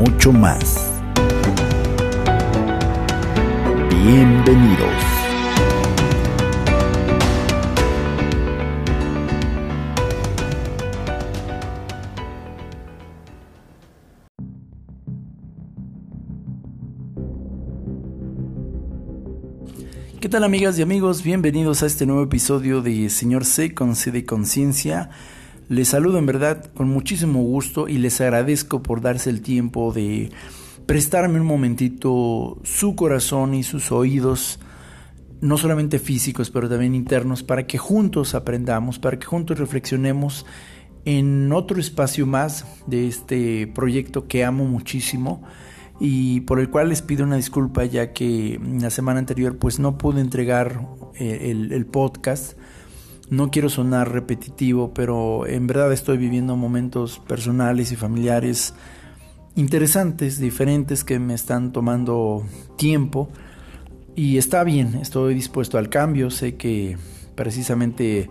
mucho más. Bienvenidos. ¿Qué tal amigas y amigos? Bienvenidos a este nuevo episodio de Señor C con C de Conciencia. Les saludo en verdad con muchísimo gusto y les agradezco por darse el tiempo de prestarme un momentito su corazón y sus oídos, no solamente físicos, pero también internos, para que juntos aprendamos, para que juntos reflexionemos en otro espacio más de este proyecto que amo muchísimo y por el cual les pido una disculpa ya que la semana anterior pues no pude entregar eh, el, podcast. No quiero sonar repetitivo, pero en verdad estoy viviendo momentos personales y familiares interesantes, diferentes, que me están tomando tiempo. Y está bien, estoy dispuesto al cambio, sé que precisamente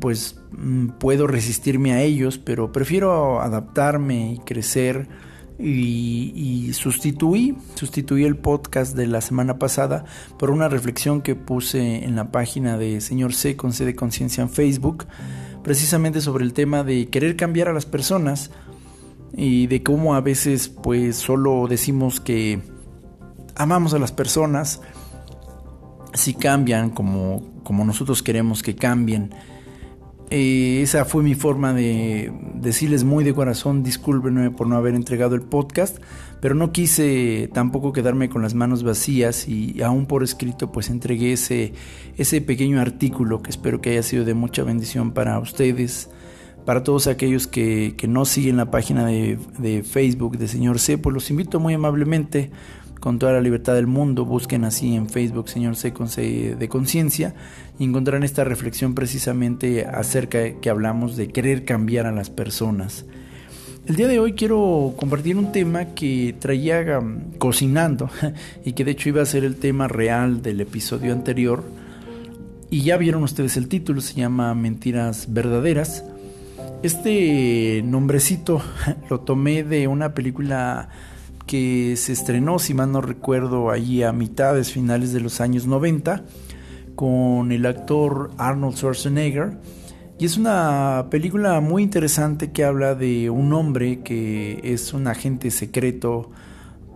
pues mm, puedo resistirme a ellos, pero prefiero adaptarme y crecer y, sustituí, sustituí el podcast de la semana pasada por una reflexión que puse en la página de Señor C con C de Conciencia en Facebook, precisamente sobre el tema de querer cambiar a las personas y de cómo a veces pues solo decimos que amamos a las personas si cambian como, como nosotros queremos que cambien eh, esa fue mi forma de decirles muy de corazón, discúlpenme por no haber entregado el podcast, pero no quise tampoco quedarme con las manos vacías y aún por escrito pues entregué ese, ese pequeño artículo que espero que haya sido de mucha bendición para ustedes, para todos aquellos que, que no siguen la página de, de Facebook de Señor C, pues los invito muy amablemente con toda la libertad del mundo. Busquen así en Facebook Señor C de conciencia y encontrarán esta reflexión precisamente acerca de que hablamos de querer cambiar a las personas. El día de hoy quiero compartir un tema que traía um, cocinando y que de hecho iba a ser el tema real del episodio anterior. Y ya vieron ustedes el título, se llama Mentiras Verdaderas. Este nombrecito lo tomé de una película que se estrenó, si mal no recuerdo, allí a mitades, finales de los años 90, con el actor Arnold Schwarzenegger. Y es una película muy interesante que habla de un hombre que es un agente secreto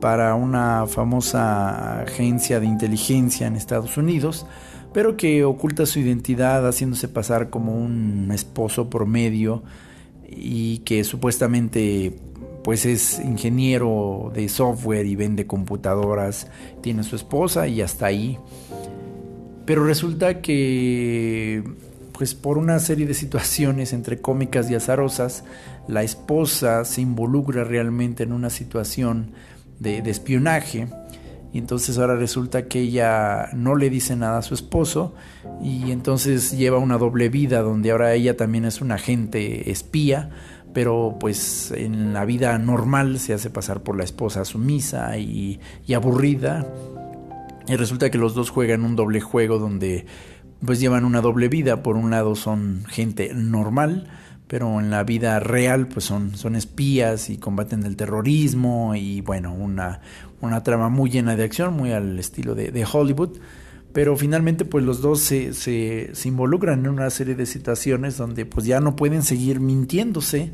para una famosa agencia de inteligencia en Estados Unidos, pero que oculta su identidad haciéndose pasar como un esposo promedio y que supuestamente pues es ingeniero de software y vende computadoras, tiene su esposa y hasta ahí. Pero resulta que pues por una serie de situaciones entre cómicas y azarosas, la esposa se involucra realmente en una situación de, de, espionaje. Y entonces ahora resulta que ella no le dice nada a su esposo y entonces lleva una doble vida donde ahora ella también es una agente espía pero pues en la vida normal se hace pasar por la esposa sumisa y, aburrida. Y resulta que los dos juegan un doble juego donde pues llevan una doble vida. Por un lado son gente normal, pero en la vida real pues son, son espías y combaten el terrorismo y bueno, una, una trama muy llena de acción, muy al estilo de, de Hollywood pero finalmente pues los dos se, se, involucran en una serie de situaciones donde pues ya no pueden seguir mintiéndose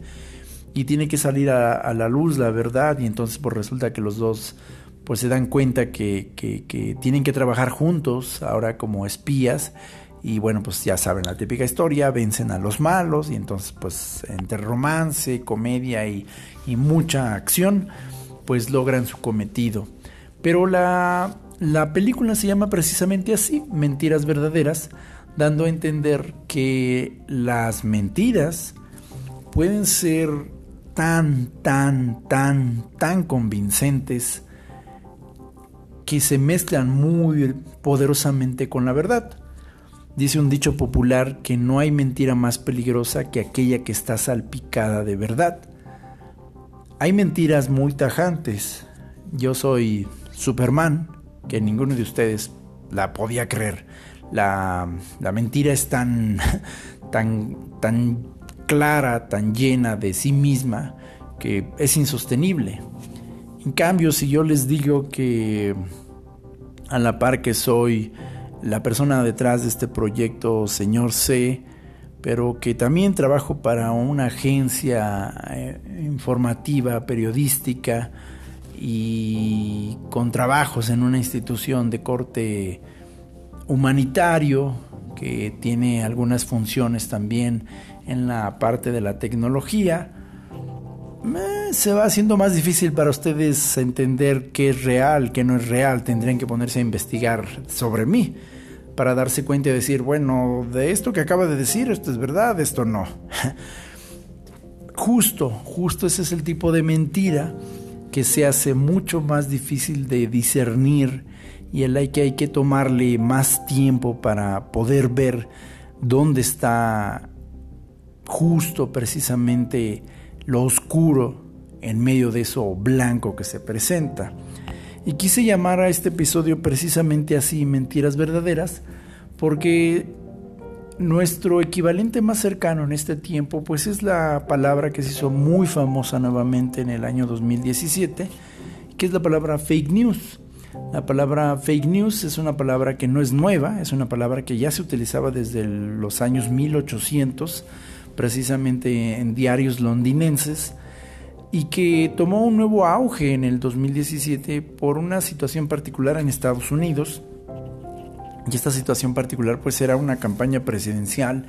y tiene que salir a, la luz la verdad y entonces pues resulta que los dos pues se dan cuenta que, que, que, tienen que trabajar juntos ahora como espías y bueno pues ya saben la típica historia, vencen a los malos y entonces pues entre romance, comedia y, y mucha acción pues logran su cometido. Pero la, la película se llama precisamente así, Mentiras Verdaderas, dando a entender que las mentiras pueden ser tan, tan, tan, tan convincentes que se mezclan muy poderosamente con la verdad. Dice un dicho popular que no hay mentira más peligrosa que aquella que está salpicada de verdad. Hay mentiras muy tajantes. Yo soy Superman, que ninguno de ustedes la podía creer. La, la mentira es tan, tan, tan clara, tan llena de sí misma, que es insostenible. En cambio, si yo les digo que a la par que soy la persona detrás de este proyecto, señor C, pero que también trabajo para una agencia eh, informativa, periodística y con trabajos en una institución de corte humanitario que tiene algunas funciones también en la parte de la tecnología, se va haciendo más difícil para ustedes entender qué es real, qué no es real. Tendrían que ponerse a investigar sobre mí para darse cuenta y decir, bueno, de esto que acaba de decir, esto es verdad, esto no. justo, justo ese es el tipo de mentira que se hace mucho más difícil de discernir y el hay que hay que tomarle más tiempo para poder ver dónde está justo precisamente lo oscuro en medio de eso blanco que se presenta. Y quise llamar a este episodio precisamente así, Mentiras Verdaderas, porque nuestro equivalente más cercano en este tiempo, pues es la palabra que se hizo muy famosa nuevamente en el año 2017, que es la palabra fake news. La palabra fake news es una palabra que no es nueva, es una palabra que ya se utilizaba desde los años 1800 precisamente en diarios londinenses y que tomó un nuevo auge en el 2017 por una situación particular en Estados Unidos. Y esta situación particular pues era una campaña presidencial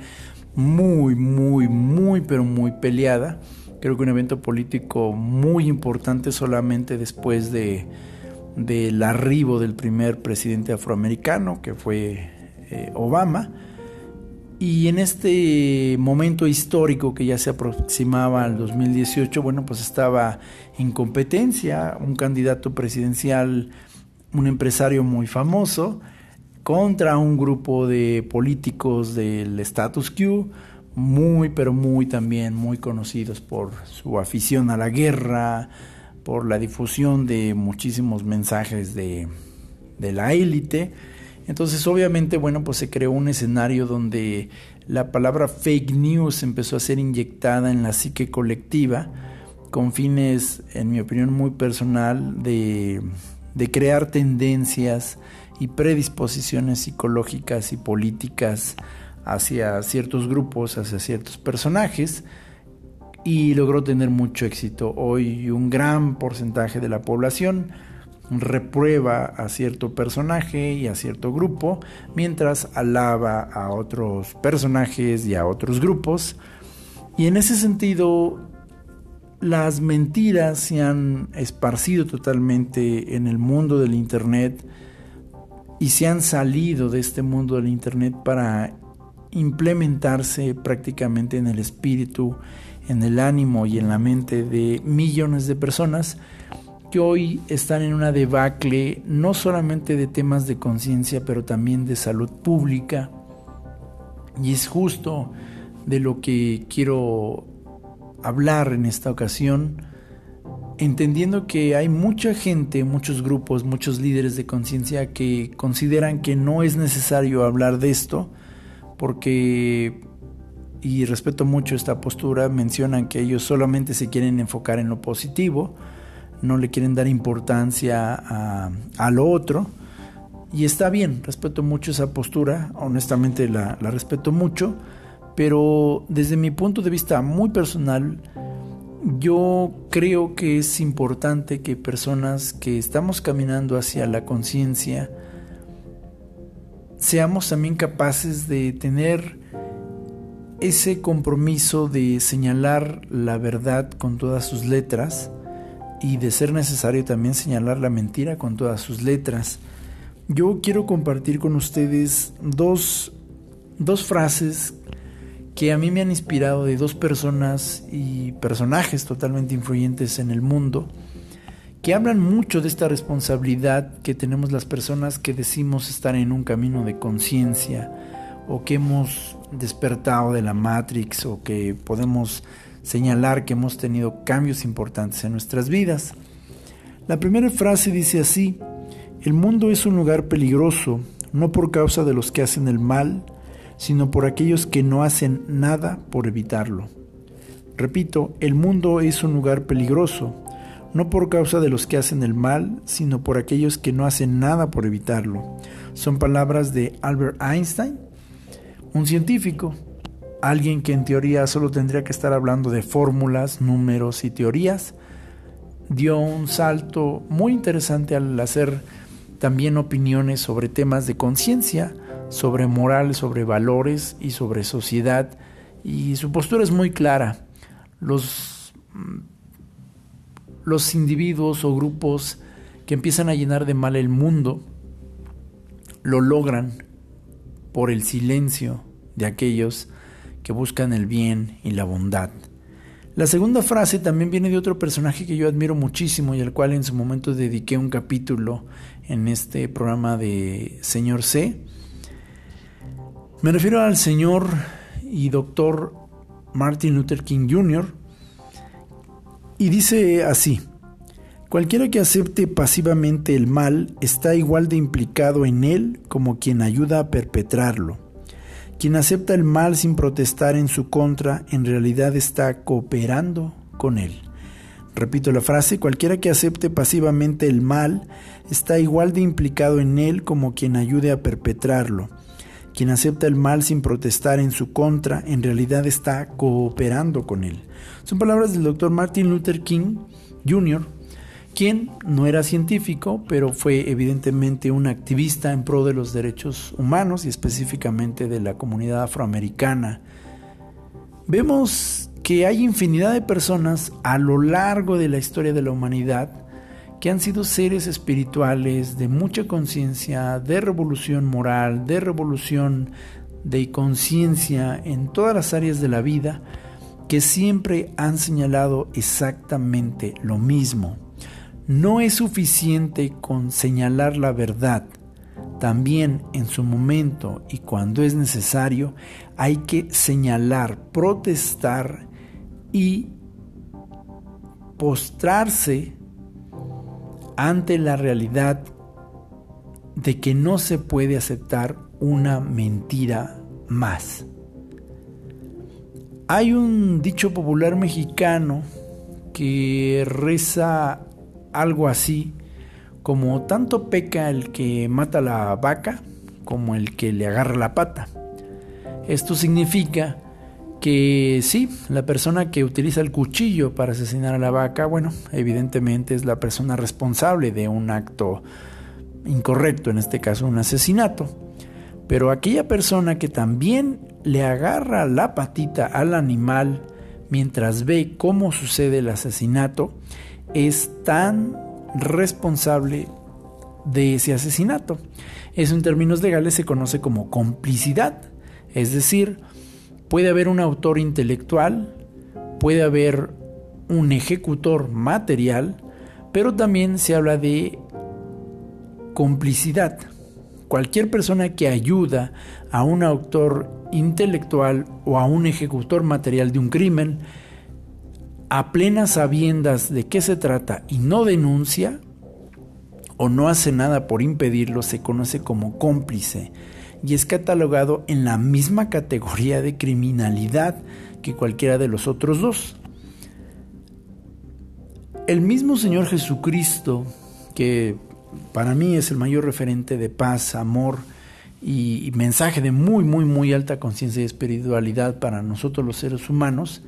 muy, muy, muy, pero muy peleada. Creo que un evento político muy importante solamente después de del arribo del primer presidente afroamericano, que fue eh, Obama y en este momento histórico que ya se aproximaba al 2018, bueno, pues estaba en competencia un candidato presidencial, un empresario muy famoso, contra un grupo de políticos del status quo, muy, pero muy también muy conocidos por su afición a la guerra, por la difusión de muchísimos mensajes de, de la élite. Entonces, obviamente, bueno, pues se creó un escenario donde la palabra fake news empezó a ser inyectada en la psique colectiva con fines, en mi opinión muy personal, de, de crear tendencias y predisposiciones psicológicas y políticas hacia ciertos grupos, hacia ciertos personajes, y logró tener mucho éxito. Hoy un gran porcentaje de la población reprueba a cierto personaje y a cierto grupo, mientras alaba a otros personajes y a otros grupos. Y en ese sentido, las mentiras se han esparcido totalmente en el mundo del Internet y se han salido de este mundo del Internet para implementarse prácticamente en el espíritu, en el ánimo y en la mente de millones de personas que hoy están en una debacle no solamente de temas de conciencia, pero también de salud pública. Y es justo de lo que quiero hablar en esta ocasión, entendiendo que hay mucha gente, muchos grupos, muchos líderes de conciencia que consideran que no es necesario hablar de esto, porque, y respeto mucho esta postura, mencionan que ellos solamente se quieren enfocar en lo positivo, no le quieren dar importancia a, lo otro. Y está bien, respeto mucho esa postura, honestamente la, respeto mucho, pero desde mi punto de vista muy personal, yo creo que es importante que personas que estamos caminando hacia la conciencia, seamos también capaces de tener ese compromiso de señalar la verdad con todas sus letras, y de ser necesario también señalar la mentira con todas sus letras. Yo quiero compartir con ustedes dos, dos frases que a mí me han inspirado de dos personas y personajes totalmente influyentes en el mundo, que hablan mucho de esta responsabilidad que tenemos las personas que decimos estar en un camino de conciencia o que hemos despertado de la Matrix o que podemos señalar que hemos tenido cambios importantes en nuestras vidas. La primera frase dice así, el mundo es un lugar peligroso, no por causa de los que hacen el mal, sino por aquellos que no hacen nada por evitarlo. Repito, el mundo es un lugar peligroso, no por causa de los que hacen el mal, sino por aquellos que no hacen nada por evitarlo. Son palabras de Albert Einstein, un científico, alguien que en teoría solo tendría que estar hablando de fórmulas, números y teorías, dio un salto muy interesante al hacer también opiniones sobre temas de conciencia, sobre moral, sobre valores y sobre sociedad. Y su postura es muy clara. Los, mm, los individuos o grupos que empiezan a llenar de mal el mundo lo logran por el silencio de aquellos que buscan el bien y la bondad. La segunda frase también viene de otro personaje que yo admiro muchísimo y al cual en su momento dediqué un capítulo en este programa de Señor C. Me refiero al señor y doctor Martin Luther King Jr. y dice así, cualquiera que acepte pasivamente el mal está igual de implicado en él como quien ayuda a perpetrarlo. Quien acepta el mal sin protestar en su contra en realidad está cooperando con él. Repito la frase, cualquiera que acepte pasivamente el mal está igual de implicado en él como quien ayude a perpetrarlo. Quien acepta el mal sin protestar en su contra en realidad está cooperando con él. Son palabras del doctor Martin Luther King Jr., quien no era científico, pero fue evidentemente un activista en pro de los derechos humanos y específicamente de la comunidad afroamericana. Vemos que hay infinidad de personas a lo largo de la historia de la humanidad que han sido seres espirituales de mucha conciencia, de revolución moral, de revolución de conciencia en todas las áreas de la vida, que siempre han señalado exactamente lo mismo. No es suficiente con señalar la verdad. También en su momento y cuando es necesario hay que señalar, protestar y postrarse ante la realidad de que no se puede aceptar una mentira más. Hay un dicho popular mexicano que reza algo así como tanto peca el que mata la vaca como el que le agarra la pata. Esto significa que sí, la persona que utiliza el cuchillo para asesinar a la vaca, bueno, evidentemente es la persona responsable de un acto incorrecto, en este caso un asesinato. Pero aquella persona que también le agarra la patita al animal mientras ve cómo sucede el asesinato, es tan responsable de ese asesinato. Eso en términos legales se conoce como complicidad, es decir, puede haber un autor intelectual, puede haber un ejecutor material, pero también se habla de complicidad. Cualquier persona que ayuda a un autor intelectual o a un ejecutor material de un crimen a plenas sabiendas de qué se trata y no denuncia o no hace nada por impedirlo, se conoce como cómplice y es catalogado en la misma categoría de criminalidad que cualquiera de los otros dos. El mismo Señor Jesucristo, que para mí es el mayor referente de paz, amor y, mensaje de muy, muy, muy alta conciencia y espiritualidad para nosotros los seres humanos,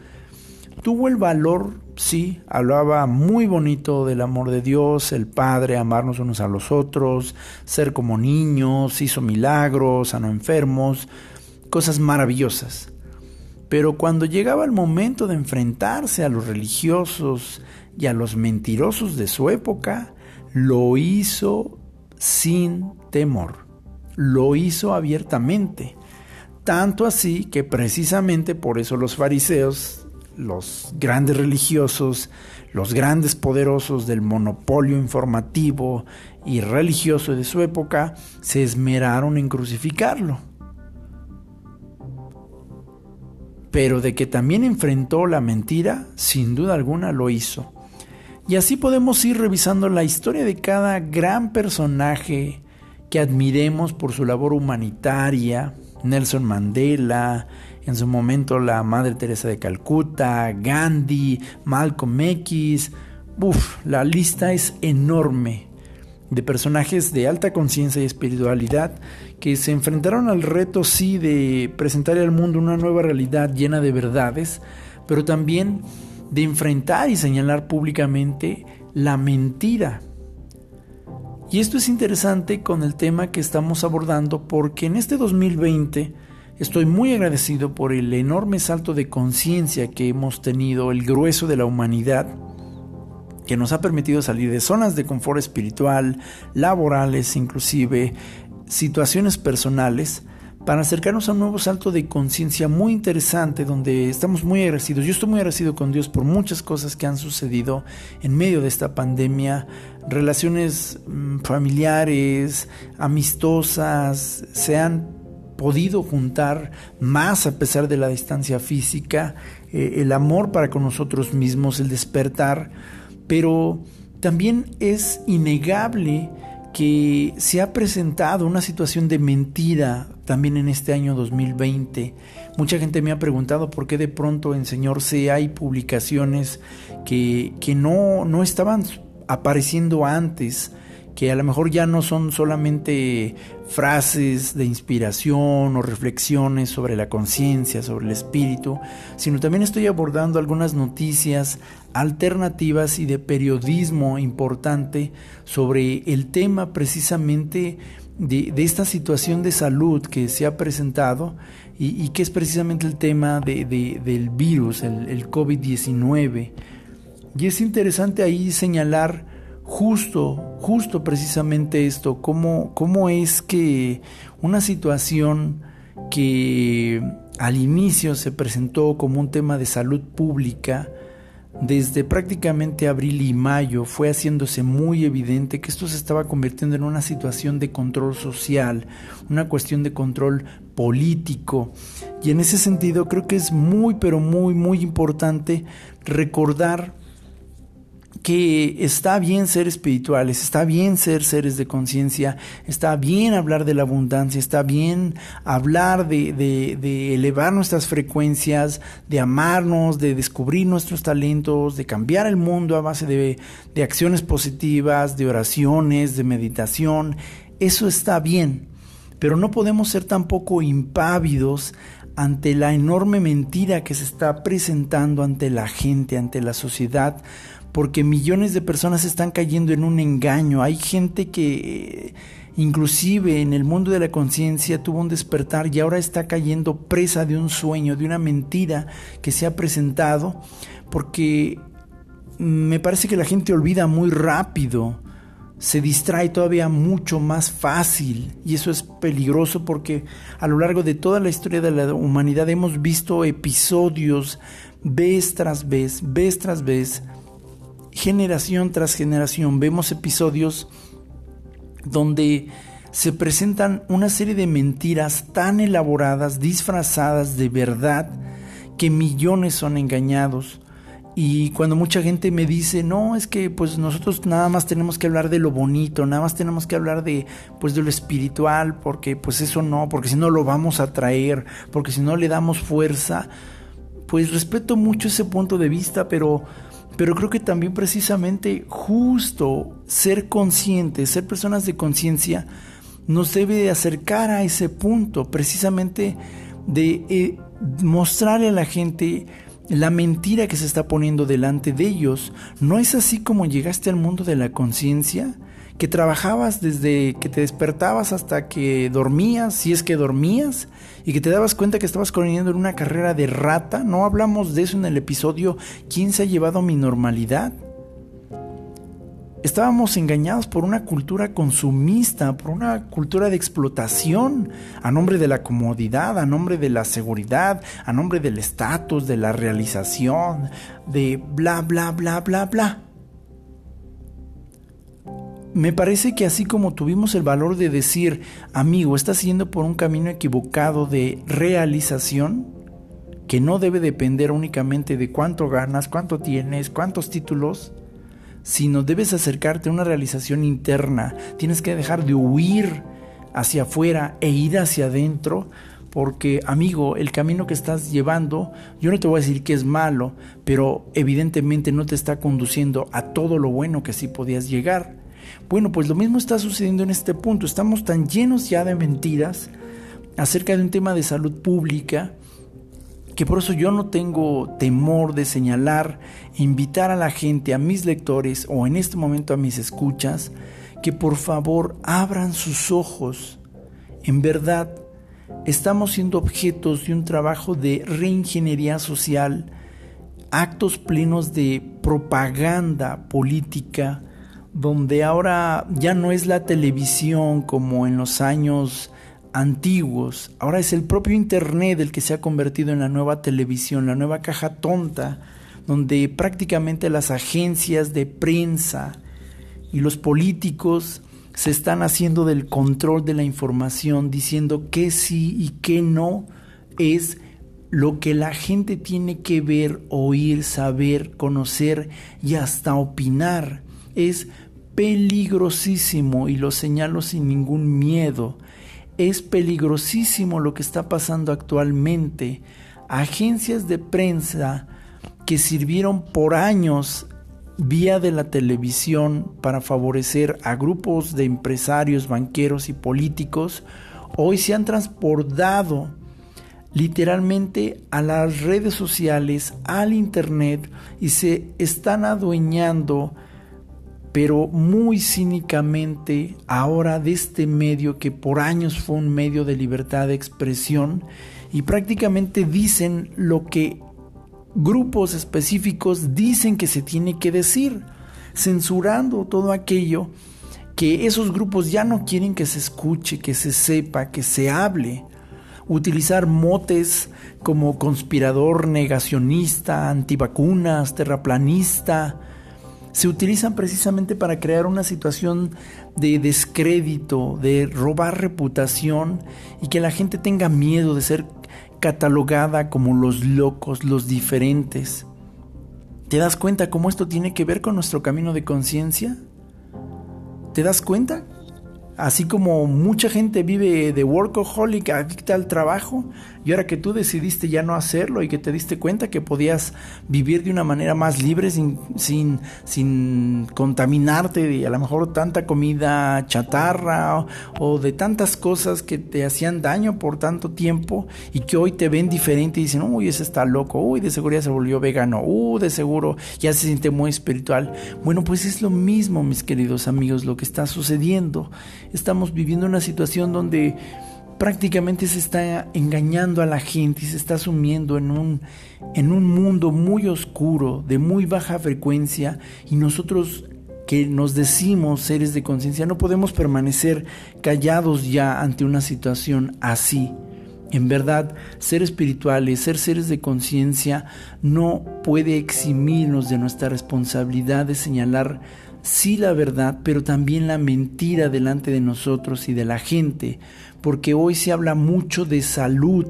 tuvo el valor, sí, hablaba muy bonito del amor de Dios, el Padre, amarnos unos a los otros, ser como niños, hizo milagros, sanó enfermos, cosas maravillosas. Pero cuando llegaba el momento de enfrentarse a los religiosos y a los mentirosos de su época, lo hizo sin temor, lo hizo abiertamente Tanto así que precisamente por eso los fariseos, los grandes religiosos, los grandes poderosos del monopolio informativo y religioso de su época, se esmeraron en crucificarlo. Pero de que también enfrentó la mentira, sin duda alguna lo hizo. Y así podemos ir revisando la historia de cada gran personaje que admiremos por su labor humanitaria, Nelson Mandela, en su momento la Madre Teresa de Calcuta, Gandhi, Malcolm X. Uf, la lista es enorme de personajes de alta conciencia y espiritualidad que se enfrentaron al reto sí de presentar al mundo una nueva realidad llena de verdades, pero también de enfrentar y señalar públicamente la mentira y esto es interesante con el tema que estamos abordando porque en este 2020 estoy muy agradecido por el enorme salto de conciencia que hemos tenido el grueso de la humanidad que nos ha permitido salir de zonas de confort espiritual, laborales, inclusive situaciones personales para acercarnos a un nuevo salto de conciencia muy interesante donde estamos muy agradecidos. Yo estoy muy agradecido con Dios por muchas cosas que han sucedido en medio de esta pandemia, relaciones mm, familiares, amistosas, se han podido juntar más a pesar de la distancia física, eh, el amor para con nosotros mismos, el despertar, pero también es innegable que se ha presentado una situación de mentira también en este año 2020. Mucha gente me ha preguntado por qué de pronto en Señor C hay publicaciones que, que no, no estaban apareciendo antes que a lo mejor ya no son solamente frases de inspiración o reflexiones sobre la conciencia, sobre el espíritu, sino también estoy abordando algunas noticias alternativas y de periodismo importante sobre el tema precisamente de, esta situación de salud que se ha presentado y, que es precisamente el tema del virus, el, el COVID-19. Y es interesante ahí señalar justo, justo precisamente esto, cómo, cómo es que una situación que al inicio se presentó como un tema de salud pública, desde prácticamente abril y mayo fue haciéndose muy evidente que esto se estaba convirtiendo en una situación de control social, una cuestión de control político. Y en ese sentido creo que es muy, pero muy, muy importante recordar que está bien ser espirituales, está bien ser seres de conciencia, está bien hablar de la abundancia, está bien hablar de, elevar nuestras frecuencias, de amarnos, de descubrir nuestros talentos, de cambiar el mundo a base de, de acciones positivas, de oraciones, de meditación. Eso está bien, pero no podemos ser tampoco impávidos ante la enorme mentira que se está presentando ante la gente, ante la sociedad, porque millones de personas están cayendo en un engaño. Hay gente que inclusive en el mundo de la conciencia tuvo un despertar y ahora está cayendo presa de un sueño, de una mentira que se ha presentado, porque me parece que la gente olvida muy rápido, se distrae todavía mucho más fácil y eso es peligroso porque a lo largo de toda la historia de la humanidad hemos visto episodios vez tras vez, vez tras vez, generación tras generación vemos episodios donde se presentan una serie de mentiras tan elaboradas, disfrazadas de verdad, que millones son engañados. Y cuando mucha gente me dice, no, es que pues nosotros nada más tenemos que hablar de lo bonito, nada más tenemos que hablar de pues de lo espiritual, porque pues eso no, porque si no lo vamos a traer, porque si no le damos fuerza, pues respeto mucho ese punto de vista, pero pero creo que también precisamente justo ser conscientes, ser personas de conciencia, nos debe de acercar a ese punto, precisamente de eh, mostrarle a la gente la mentira que se está poniendo delante de ellos. ¿No es así como llegaste al mundo de la conciencia? Que trabajabas desde que te despertabas hasta que dormías, si es que dormías, y que te dabas cuenta que estabas corriendo en una carrera de rata. No hablamos de eso en el episodio ¿Quién se ha llevado mi normalidad? Estábamos engañados por una cultura consumista, por una cultura de explotación, a nombre de la comodidad, a nombre de la seguridad, a nombre del estatus, de la realización, de bla, bla, bla, bla, bla. Me parece que así como tuvimos el valor de decir, amigo, estás yendo por un camino equivocado de realización, que no debe depender únicamente de cuánto ganas, cuánto tienes, cuántos títulos, sino debes acercarte a una realización interna. Tienes que dejar de huir hacia afuera e ir hacia adentro, porque amigo, el camino que estás llevando, yo no te voy a decir que es malo, pero evidentemente no te está conduciendo a todo lo bueno que sí podías llegar. Bueno, pues lo mismo está sucediendo en este punto. Estamos tan llenos ya de mentiras acerca de un tema de salud pública que por eso yo no tengo temor de señalar, invitar a la gente, a mis lectores o en este momento a mis escuchas, que por favor abran sus ojos. En verdad, estamos siendo objetos de un trabajo de reingeniería social, actos plenos de propaganda política, donde ahora ya no es la televisión como en los años antiguos. Ahora es el propio Internet el que se ha convertido en la nueva televisión, la nueva caja tonta, donde prácticamente las agencias de prensa y los políticos se están haciendo del control de la información, diciendo que sí y que no es lo que la gente tiene que ver, oír, saber, conocer y hasta opinar. Es peligrosísimo y lo señalo sin ningún miedo es peligrosísimo lo que está pasando actualmente. Agencias de prensa que sirvieron por años vía de la televisión para favorecer a grupos de empresarios, banqueros y políticos, hoy se han transportado literalmente a las redes sociales, al Internet y se están adueñando pero muy cínicamente ahora de este medio que por años fue un medio de libertad de expresión y prácticamente dicen lo que grupos específicos dicen que se tiene que decir, censurando todo aquello que esos grupos ya no quieren que se escuche, que se sepa, que se hable. Utilizar motes como conspirador negacionista, antivacunas, terraplanista, se utilizan precisamente para crear una situación de descrédito, de robar reputación y que la gente tenga miedo de ser catalogada como los locos, los diferentes. ¿Te das cuenta cómo esto tiene que ver con nuestro camino de conciencia? ¿Te das cuenta? Así como mucha gente vive de workaholic, adicta al trabajo, y ahora que tú decidiste ya no hacerlo y que te diste cuenta que podías vivir de una manera más libre sin, sin, sin contaminarte de a lo mejor tanta comida chatarra o, de tantas cosas que te hacían daño por tanto tiempo y que hoy te ven diferente y dicen, uy, ese está loco, uy, de seguro ya se volvió vegano, uy, de seguro ya se siente muy espiritual. Bueno, pues es lo mismo, mis queridos amigos, lo que está sucediendo estamos viviendo una situación donde prácticamente se está engañando a la gente y se está sumiendo en un, en un mundo muy oscuro, de muy baja frecuencia, y nosotros que nos decimos seres de conciencia no podemos permanecer callados ya ante una situación así. En verdad, ser espirituales, ser seres de conciencia, no puede eximirnos de nuestra responsabilidad de señalar sí la verdad, pero también la mentira delante de nosotros y de la gente, porque hoy se habla mucho de salud,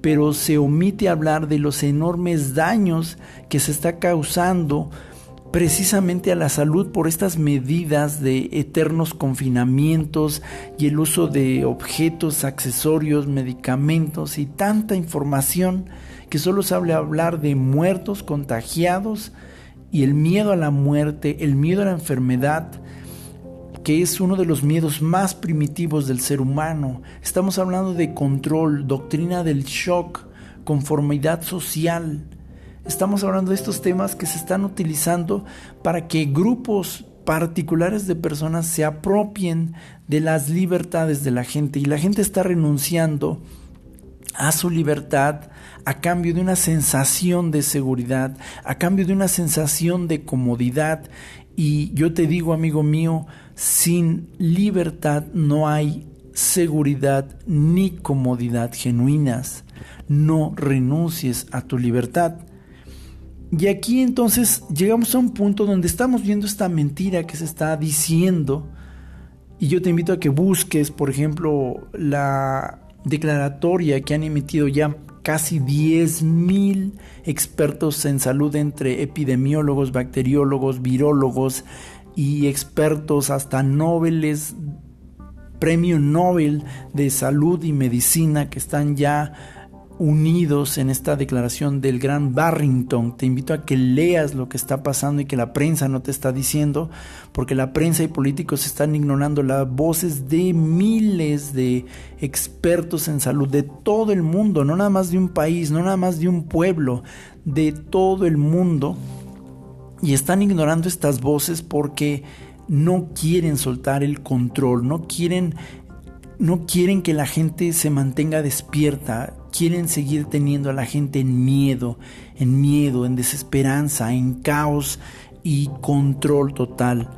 pero se omite hablar de los enormes daños que se está causando precisamente a la salud por estas medidas de eternos confinamientos y el uso de objetos, accesorios, medicamentos y tanta información que solo se habla hablar de muertos, contagiados, y el miedo a la muerte, el miedo a la enfermedad, que es uno de los miedos más primitivos del ser humano. Estamos hablando de control, doctrina del shock, conformidad social. Estamos hablando de estos temas que se están utilizando para que grupos particulares de personas se apropien de las libertades de la gente y la gente está renunciando a su libertad a cambio de una sensación de seguridad, a cambio de una sensación de comodidad. Y yo te digo, amigo mío, sin libertad no hay seguridad ni comodidad genuinas. No renuncies a tu libertad. Y aquí entonces llegamos a un punto donde estamos viendo esta mentira que se está diciendo. Y yo te invito a que busques, por ejemplo, la declaratoria que han emitido ya casi 10.000 expertos en salud entre epidemiólogos, bacteriólogos, virólogos y expertos hasta Nobeles, premio Nobel de salud y medicina que están ya unidos en esta declaración del gran Barrington. Te invito a que leas lo que está pasando y que la prensa no te está diciendo, porque la prensa y políticos están ignorando las voces de miles de expertos en salud de todo el mundo, no nada más de un país, no nada más de un pueblo, de todo el mundo. Y están ignorando estas voces porque no quieren soltar el control, no quieren no quieren que la gente se mantenga despierta, quieren seguir teniendo a la gente en miedo, en miedo, en desesperanza, en caos y control total.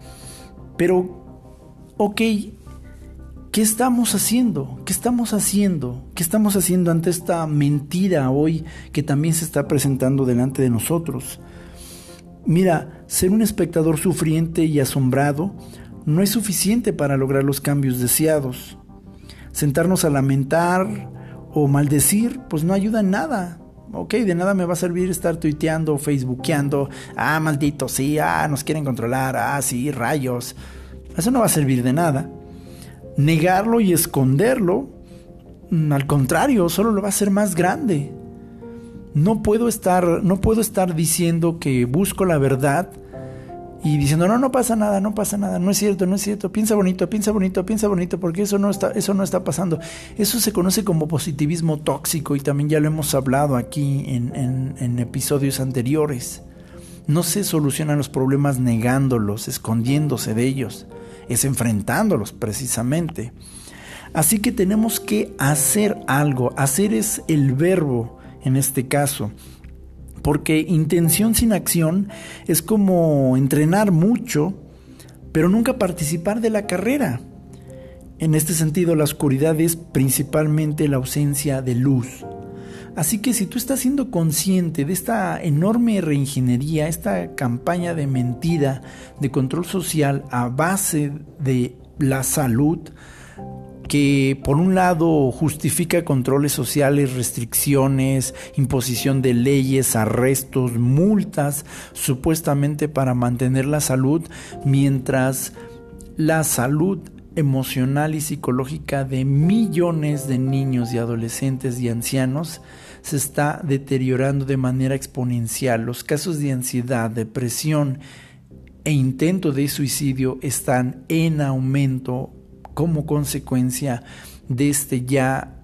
Pero, ok, ¿qué estamos haciendo? ¿Qué estamos haciendo? ¿Qué estamos haciendo ante esta mentira hoy que también se está presentando delante de nosotros? Mira, ser un espectador sufriente y asombrado no es suficiente para lograr los cambios deseados. Sentarnos a lamentar o maldecir, pues no ayuda en nada. Ok, de nada me va a servir estar tuiteando, facebookeando, ah, maldito, sí, ah, nos quieren controlar, ah, sí, rayos. Eso no va a servir de nada. Negarlo y esconderlo, mm, al contrario, solo lo va a hacer más grande. No puedo estar, no puedo estar diciendo que busco la verdad y diciendo, no, no pasa nada, no pasa nada, no es cierto, no es cierto, piensa bonito, piensa bonito, piensa bonito, porque eso no está, eso no está pasando. Eso se conoce como positivismo tóxico y también ya lo hemos hablado aquí en, en episodios anteriores. No se solucionan los problemas negándolos, escondiéndose de ellos, es enfrentándolos precisamente. Así que tenemos que hacer algo, hacer es el verbo en este caso porque intención sin acción es como entrenar mucho, pero nunca participar de la carrera. En este sentido, la oscuridad es principalmente la ausencia de luz. Así que si tú estás siendo consciente de esta enorme reingeniería, esta campaña de mentira, de control social a base de la salud, que por un lado justifica controles sociales, restricciones, imposición de leyes, arrestos, multas, supuestamente para mantener la salud, mientras la salud emocional y psicológica de millones de niños y adolescentes y ancianos se está deteriorando de manera exponencial. Los casos de ansiedad, depresión e intento de suicidio están en aumento como consecuencia de este ya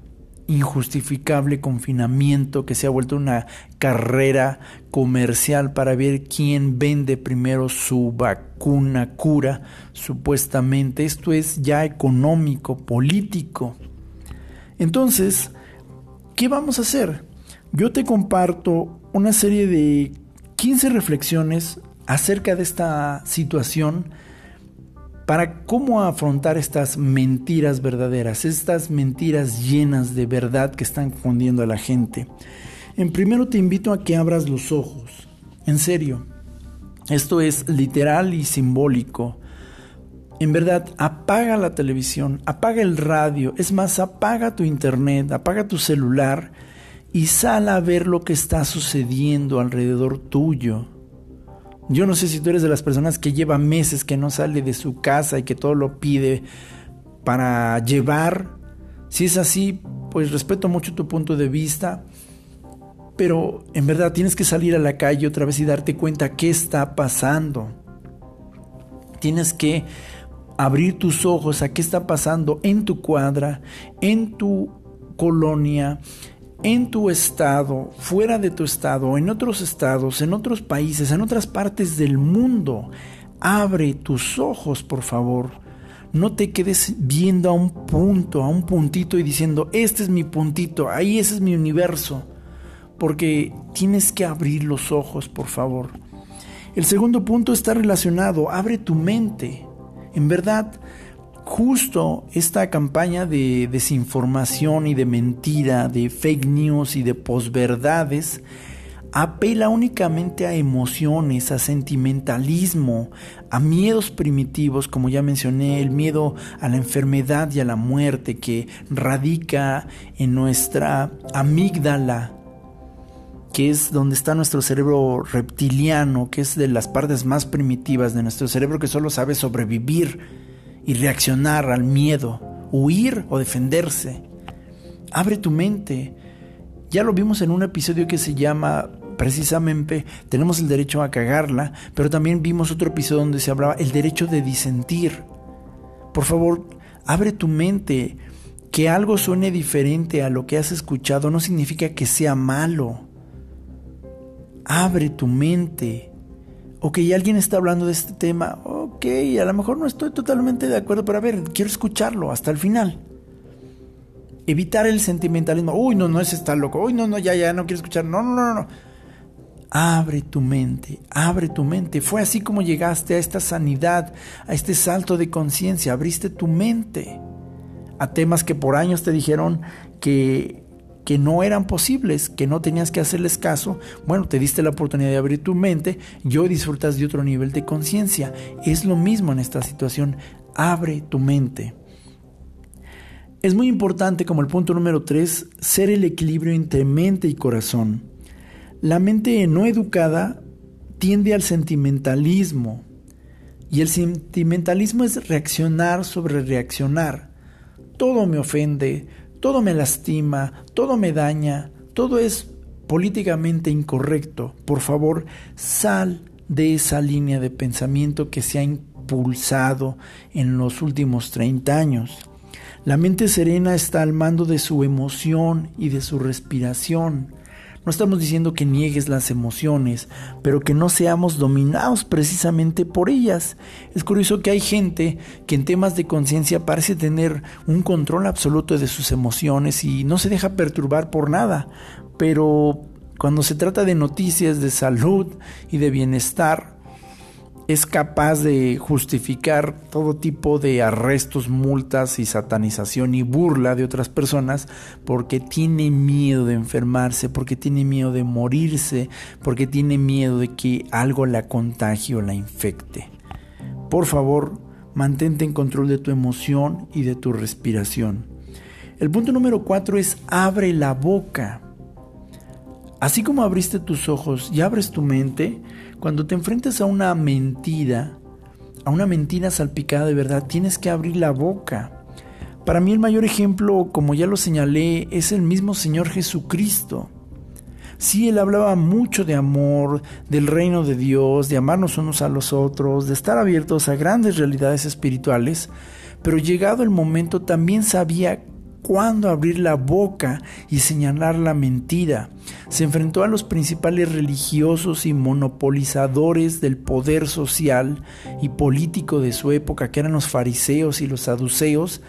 injustificable confinamiento que se ha vuelto una carrera comercial para ver quién vende primero su vacuna cura, supuestamente. Esto es ya económico, político. Entonces, ¿qué vamos a hacer? Yo te comparto una serie de 15 reflexiones acerca de esta situación para cómo afrontar estas mentiras verdaderas, estas mentiras llenas de verdad que están confundiendo a la gente. En primero te invito a que abras los ojos, en serio. Esto es literal y simbólico. En verdad, apaga la televisión, apaga el radio, es más, apaga tu internet, apaga tu celular y sal a ver lo que está sucediendo alrededor tuyo. Yo no sé si tú eres de las personas que lleva meses que no sale de su casa y que todo lo pide para llevar. Si es así, pues respeto mucho tu punto de vista, pero en verdad tienes que salir a la calle otra vez y darte cuenta qué está pasando. Tienes que abrir tus ojos a qué está pasando en tu cuadra, en tu colonia, en tu estado, fuera de tu estado, en otros estados, en otros países, en otras partes del mundo. Abre tus ojos, por favor. no te quedes viendo a un punto, a un puntito y diciendo, este es mi puntito, ahí ese es mi universo. Porque tienes que abrir los ojos, por favor. El segundo punto está relacionado, abre tu mente. En verdad, justo esta campaña de desinformación y de mentira, de fake news y de posverdades, apela únicamente a emociones, a sentimentalismo, a miedos primitivos, como ya mencioné, el miedo a la enfermedad y a la muerte que radica en nuestra amígdala, que es donde está nuestro cerebro reptiliano, que es de las partes más primitivas de nuestro cerebro que solo sabe sobrevivir y reaccionar al miedo, huir o defenderse. Abre tu mente. Ya lo vimos en un episodio que se llama precisamente tenemos el derecho a cagarla, pero también vimos otro episodio donde se hablaba el derecho de disentir. Por favor, abre tu mente. Que algo suene diferente a lo que has escuchado no significa que sea malo. Abre tu mente. Ok, alguien está hablando de este tema. Ok, a lo mejor no estoy totalmente de acuerdo, pero a ver, quiero escucharlo hasta el final. Evitar el sentimentalismo. Uy, no, no, ese está loco. Uy, no, no, ya, ya, no quiero escuchar. No, no, no, no. Abre tu mente, abre tu mente. Fue así como llegaste a esta sanidad, a este salto de conciencia. Abriste tu mente a temas que por años te dijeron que, que no eran posibles, que no tenías que hacerles caso. Bueno, te diste la oportunidad de abrir tu mente y hoy disfrutas de otro nivel de conciencia. Es lo mismo en esta situación. Abre tu mente. Es muy importante, como el punto número tres, ser el equilibrio entre mente y corazón. La mente no educada tiende al sentimentalismo y el sentimentalismo es reaccionar sobre reaccionar. Todo me ofende, todo me lastima, todo me daña, todo es políticamente incorrecto. Por favor, sal de esa línea de pensamiento que se ha impulsado en los últimos 30 años. La mente serena está al mando de su emoción y de su respiración. No estamos diciendo que niegues las emociones, pero que no seamos dominados precisamente por ellas. Es curioso que hay gente que en temas de conciencia parece tener un control absoluto de sus emociones y no se deja perturbar por nada, pero cuando se trata de noticias de salud y de bienestar, es capaz de justificar todo tipo de arrestos, multas y satanización y burla de otras personas porque tiene miedo de enfermarse, porque tiene miedo de morirse, porque tiene miedo de que algo la contagie o la infecte. Por favor, mantente en control de tu emoción y de tu respiración. El punto número cuatro es abre la boca. Así como abriste tus ojos y abres tu mente, cuando te enfrentas a una mentira, a una mentira salpicada de verdad, tienes que abrir la boca. Para mí el mayor ejemplo, como ya lo señalé, es el mismo Señor Jesucristo. Sí, él hablaba mucho de amor, del reino de Dios, de amarnos unos a los otros, de estar abiertos a grandes realidades espirituales, pero llegado el momento también sabía cuándo abrir la boca y señalar la mentira. Se enfrentó a los principales religiosos y monopolizadores del poder social y político de su época, que eran los fariseos y los saduceos,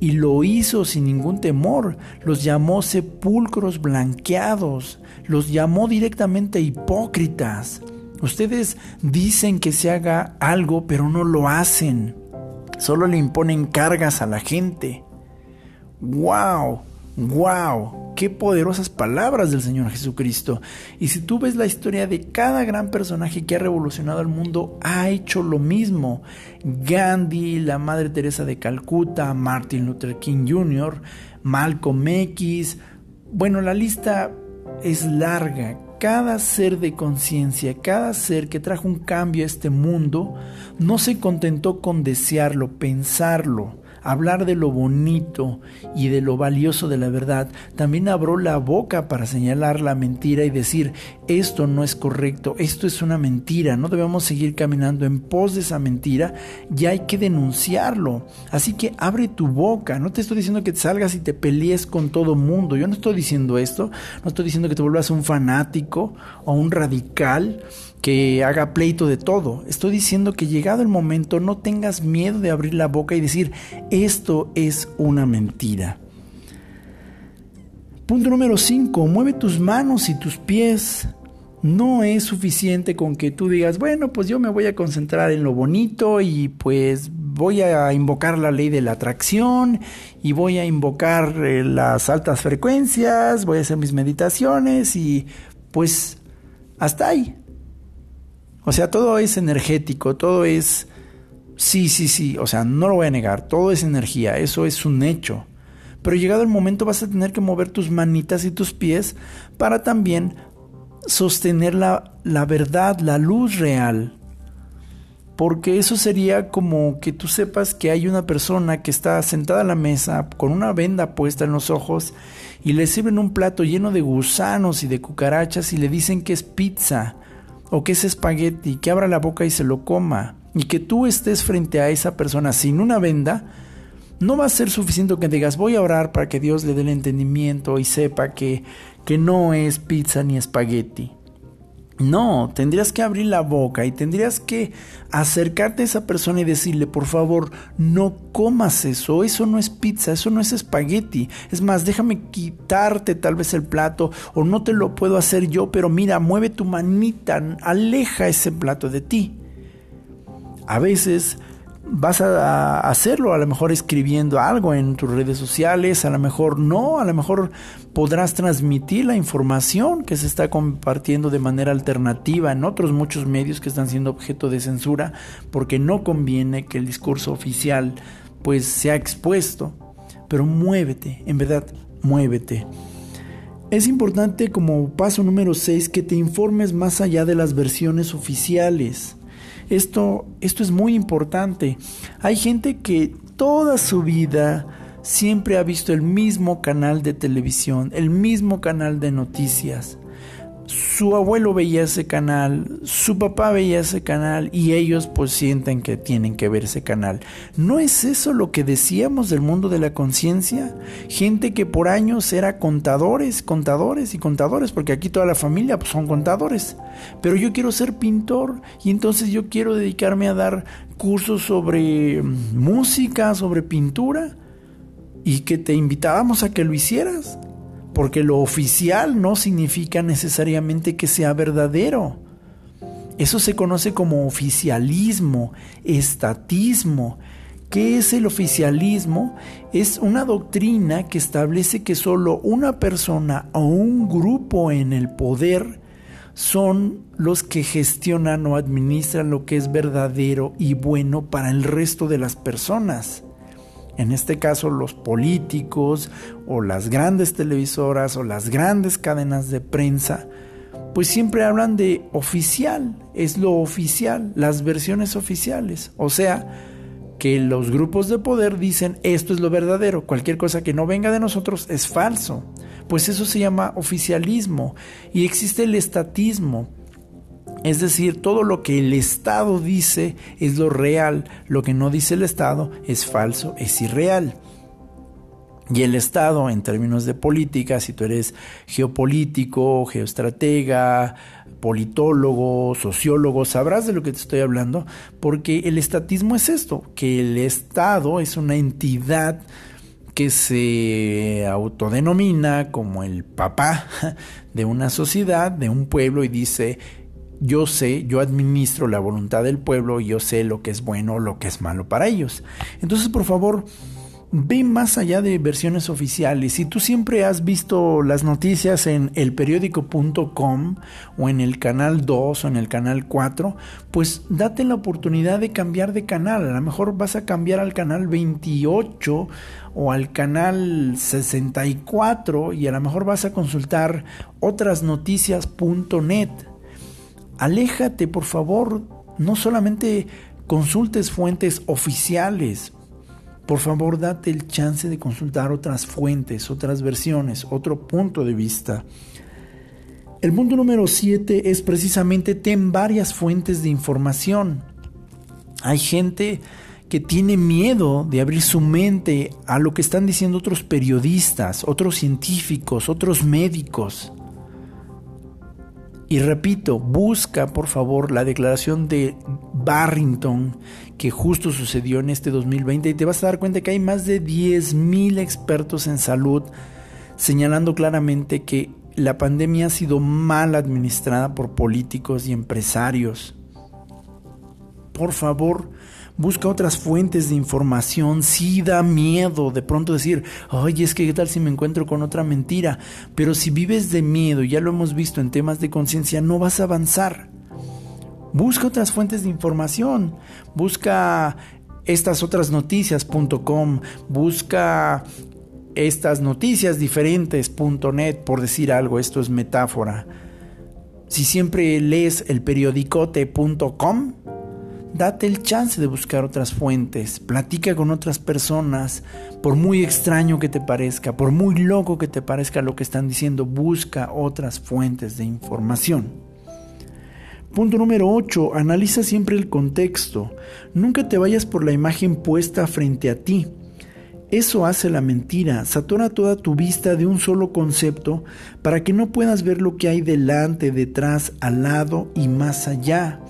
y lo hizo sin ningún temor. Los llamó sepulcros blanqueados, los llamó directamente hipócritas. Ustedes dicen que se haga algo, pero no lo hacen. Solo le imponen cargas a la gente. ¡Wow! ¡Wow! ¡Qué poderosas palabras del Señor Jesucristo! Y si tú ves la historia de cada gran personaje que ha revolucionado el mundo, ha hecho lo mismo. Gandhi, la Madre Teresa de Calcuta, Martin Luther King Jr., Malcolm X. Bueno, la lista es larga. Cada ser de conciencia, cada ser que trajo un cambio a este mundo, no se contentó con desearlo, pensarlo, hablar de lo bonito y de lo valioso de la verdad, también abro la boca para señalar la mentira y decir, esto no es correcto, esto es una mentira, no debemos seguir caminando en pos de esa mentira, ya hay que denunciarlo. Así que abre tu boca, no te estoy diciendo que te salgas y te pelees con todo mundo, yo no estoy diciendo esto, no estoy diciendo que te vuelvas un fanático o un radical que haga pleito de todo. Estoy diciendo que llegado el momento no tengas miedo de abrir la boca y decir, esto es una mentira. Punto número 5. Mueve tus manos y tus pies. No es suficiente con que tú digas, bueno, pues yo me voy a concentrar en lo bonito y pues voy a invocar la ley de la atracción y voy a invocar eh, las altas frecuencias, voy a hacer mis meditaciones y pues hasta ahí. O sea, todo es energético, todo es... Sí, sí, sí, o sea, no lo voy a negar, todo es energía, eso es un hecho. Pero llegado el momento vas a tener que mover tus manitas y tus pies para también sostener la, la verdad, la luz real. Porque eso sería como que tú sepas que hay una persona que está sentada a la mesa con una venda puesta en los ojos y le sirven un plato lleno de gusanos y de cucarachas y le dicen que es pizza o que es espagueti, que abra la boca y se lo coma, y que tú estés frente a esa persona sin una venda, no va a ser suficiente que digas voy a orar para que Dios le dé el entendimiento y sepa que, que no es pizza ni espagueti. No, tendrías que abrir la boca y tendrías que acercarte a esa persona y decirle, por favor, no comas eso, eso no es pizza, eso no es espagueti. Es más, déjame quitarte tal vez el plato o no te lo puedo hacer yo, pero mira, mueve tu manita, aleja ese plato de ti. A veces vas a hacerlo, a lo mejor escribiendo algo en tus redes sociales, a lo mejor no, a lo mejor podrás transmitir la información que se está compartiendo de manera alternativa en otros muchos medios que están siendo objeto de censura, porque no conviene que el discurso oficial pues sea expuesto, pero muévete, en verdad, muévete. Es importante como paso número 6 que te informes más allá de las versiones oficiales. Esto, esto es muy importante. Hay gente que toda su vida siempre ha visto el mismo canal de televisión, el mismo canal de noticias su abuelo veía ese canal, su papá veía ese canal y ellos pues sienten que tienen que ver ese canal. ¿No es eso lo que decíamos del mundo de la conciencia? Gente que por años era contadores, contadores y contadores, porque aquí toda la familia pues, son contadores. Pero yo quiero ser pintor y entonces yo quiero dedicarme a dar cursos sobre música, sobre pintura y que te invitábamos a que lo hicieras porque lo oficial no significa necesariamente que sea verdadero. Eso se conoce como oficialismo, estatismo. ¿Qué es el oficialismo? Es una doctrina que establece que solo una persona o un grupo en el poder son los que gestionan o administran lo que es verdadero y bueno para el resto de las personas en este caso los políticos o las grandes televisoras o las grandes cadenas de prensa, pues siempre hablan de oficial, es lo oficial, las versiones oficiales. O sea, que los grupos de poder dicen esto es lo verdadero, cualquier cosa que no venga de nosotros es falso. Pues eso se llama oficialismo y existe el estatismo es decir, todo lo que el Estado dice es lo real, lo que no dice el Estado es falso, es irreal. Y el Estado, en términos de política, si tú eres geopolítico, geoestratega, politólogo, sociólogo, sabrás de lo que te estoy hablando, porque el estatismo es esto, que el Estado es una entidad que se autodenomina como el papá de una sociedad, de un pueblo, y dice, yo sé, yo administro la voluntad del pueblo y yo sé lo que es bueno lo que es malo para ellos. Entonces, por favor, ve más allá de versiones oficiales. Si tú siempre has visto las noticias en elperiódico.com o en el canal 2 o en el canal 4, pues date la oportunidad de cambiar de canal. A lo mejor vas a cambiar al canal 28 o al canal 64 y a lo mejor vas a consultar otrasnoticias.net aléjate, por favor, no solamente consultes fuentes oficiales, por favor date el chance de consultar otras fuentes, otras versiones, otro punto de vista. El punto número 7 es precisamente ten varias fuentes de información. Hay gente que tiene miedo de abrir su mente a lo que están diciendo otros periodistas, otros científicos, otros médicos. Y repito, busca por favor la declaración de Barrington que justo sucedió en este 2020 y te vas a dar cuenta que hay más de 10.000 expertos en salud señalando claramente que la pandemia ha sido mal administrada por políticos y empresarios. Por favor, busca otras fuentes de información. Sí da miedo de pronto decir, oye, es que qué tal si me encuentro con otra mentira. Pero si vives de miedo, ya lo hemos visto en temas de conciencia, no vas a avanzar. Busca otras fuentes de información. Busca estas otras noticias.com. Busca estas noticias diferentes.net, por decir algo, esto es metáfora. Si siempre lees el periodicote.com, date el chance de buscar otras fuentes, platica con otras personas, por muy extraño que te parezca, por muy loco que te parezca lo que están diciendo, busca otras fuentes de información. Punto número 8. Analiza siempre el contexto. Nunca te vayas por la imagen puesta frente a ti. Eso hace la mentira, satura toda tu vista de un solo concepto para que no puedas ver lo que hay delante, detrás, al lado y más allá.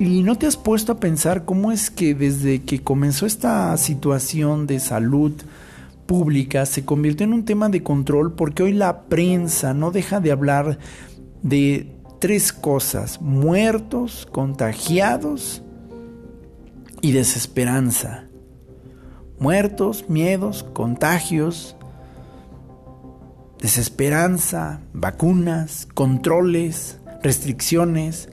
¿Y no te has puesto a pensar cómo es que desde que comenzó esta situación de salud pública se convirtió en un tema de control porque hoy la prensa no deja de hablar de tres cosas, muertos, contagiados y desesperanza. Muertos, miedos, contagios, desesperanza, vacunas, controles, restricciones,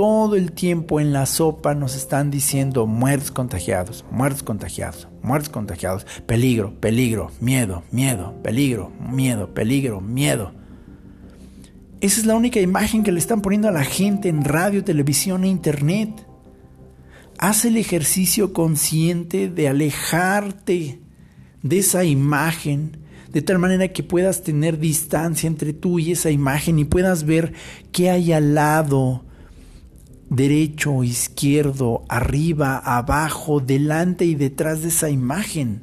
todo el tiempo en la sopa nos están diciendo muertos contagiados, muertos contagiados, muertos contagiados, peligro, peligro, miedo, miedo, peligro, miedo, peligro, miedo. Esa es la única imagen que le están poniendo a la gente en radio, televisión e internet. Haz el ejercicio consciente de alejarte de esa imagen, de tal manera que puedas tener distancia entre tú y esa imagen y puedas ver qué hay al lado, derecho, izquierdo, arriba, abajo, delante y detrás de esa imagen.